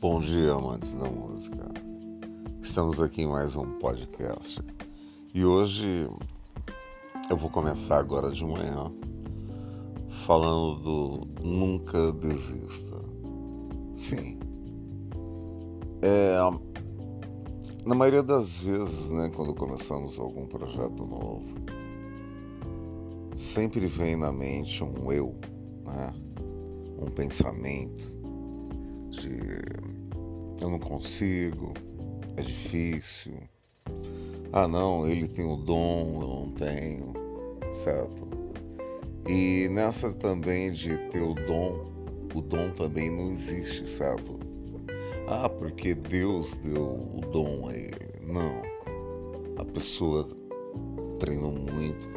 Bom dia, amantes da música. Estamos aqui em mais um podcast. E hoje eu vou começar agora de manhã falando do nunca desista. Sim. É, na maioria das vezes, né, quando começamos algum projeto novo, sempre vem na mente um eu, né, um pensamento de eu não consigo, é difícil. Ah, não, ele tem o dom, eu não tenho, certo? E nessa também de ter o dom, o dom também não existe, certo? Ah, porque Deus deu o dom a ele. Não. A pessoa treinou muito,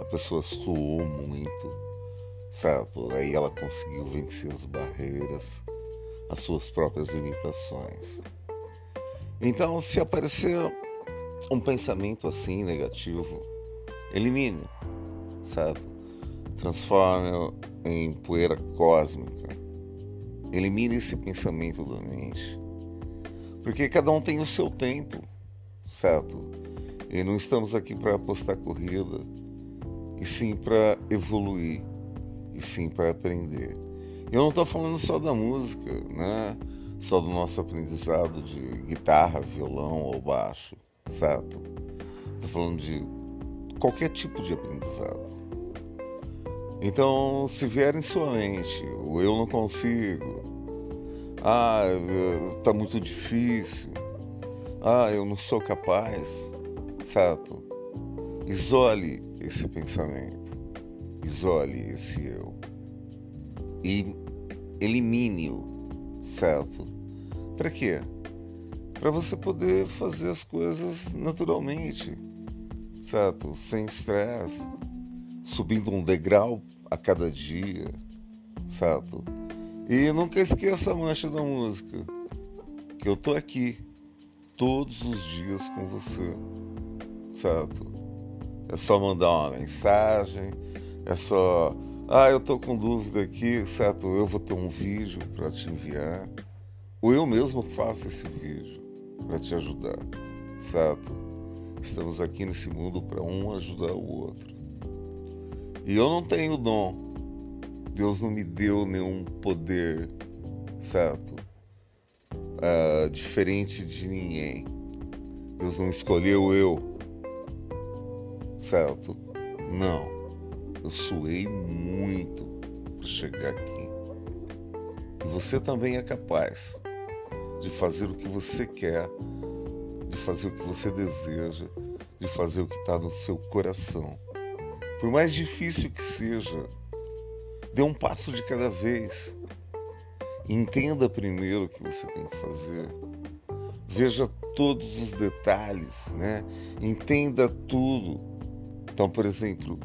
a pessoa suou muito, certo? Aí ela conseguiu vencer as barreiras as suas próprias limitações. Então, se aparecer um pensamento assim negativo, elimine, certo? Transforme em poeira cósmica. Elimine esse pensamento da mente. Porque cada um tem o seu tempo, certo? E não estamos aqui para apostar corrida, e sim para evoluir, e sim para aprender. Eu não estou falando só da música, né? Só do nosso aprendizado de guitarra, violão ou baixo, certo? Estou falando de qualquer tipo de aprendizado. Então, se vier em sua mente, o eu não consigo, ah, tá muito difícil, ah, eu não sou capaz, certo? Isole esse pensamento, isole esse eu e elimine-o, certo? Para quê? Para você poder fazer as coisas naturalmente, certo? Sem estresse, subindo um degrau a cada dia, certo? E nunca esqueça a mancha da música, que eu tô aqui todos os dias com você, certo? É só mandar uma mensagem, é só ah, eu estou com dúvida aqui, certo? Eu vou ter um vídeo para te enviar. Ou eu mesmo faço esse vídeo para te ajudar, certo? Estamos aqui nesse mundo para um ajudar o outro. E eu não tenho dom. Deus não me deu nenhum poder, certo? Uh, diferente de ninguém. Deus não escolheu eu, certo? Não. Eu suei muito para chegar aqui. E você também é capaz de fazer o que você quer, de fazer o que você deseja, de fazer o que está no seu coração. Por mais difícil que seja, dê um passo de cada vez. Entenda primeiro o que você tem que fazer. Veja todos os detalhes, né? Entenda tudo. Então, por exemplo,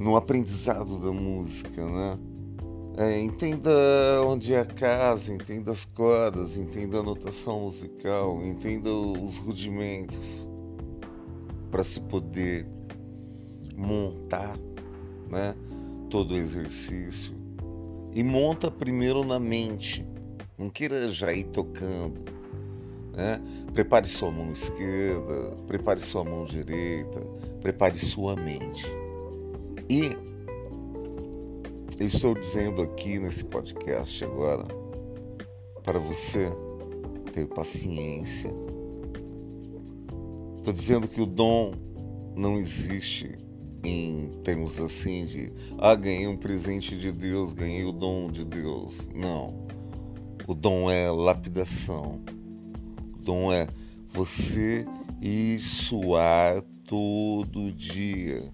no aprendizado da música, né? É, entenda onde é a casa, entenda as cordas, entenda a notação musical, entenda os rudimentos para se poder montar, né? Todo o exercício e monta primeiro na mente. Não queira já ir tocando, né? Prepare sua mão esquerda, prepare sua mão direita, prepare sua mente. E estou dizendo aqui nesse podcast agora para você ter paciência. Estou dizendo que o dom não existe em termos assim de ah, ganhei um presente de Deus, ganhei o dom de Deus. Não. O dom é lapidação. O dom é você ir suar todo dia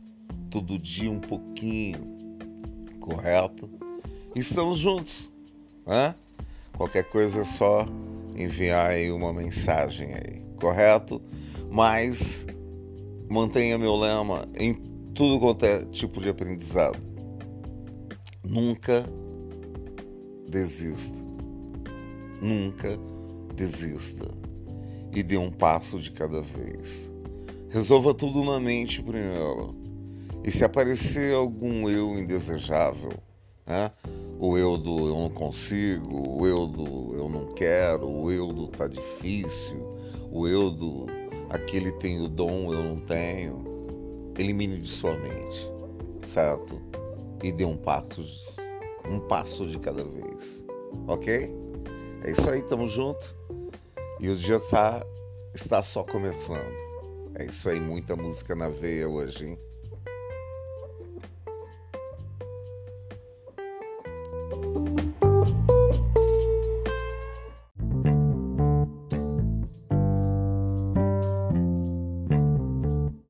todo dia um pouquinho, correto? Estamos juntos, né? Qualquer coisa é só enviar aí uma mensagem aí, correto? Mas mantenha meu lema em tudo quanto é tipo de aprendizado. Nunca desista. Nunca desista. E dê um passo de cada vez. Resolva tudo na mente primeiro. E se aparecer algum eu indesejável, né, O eu do eu não consigo, o eu do eu não quero, o eu do tá difícil, o eu do aquele tem o dom, eu não tenho. Elimine de sua mente, certo? E dê um passo, um passo de cada vez, ok? É isso aí, tamo junto. E o dia tá, está só começando. É isso aí, muita música na veia hoje, hein? you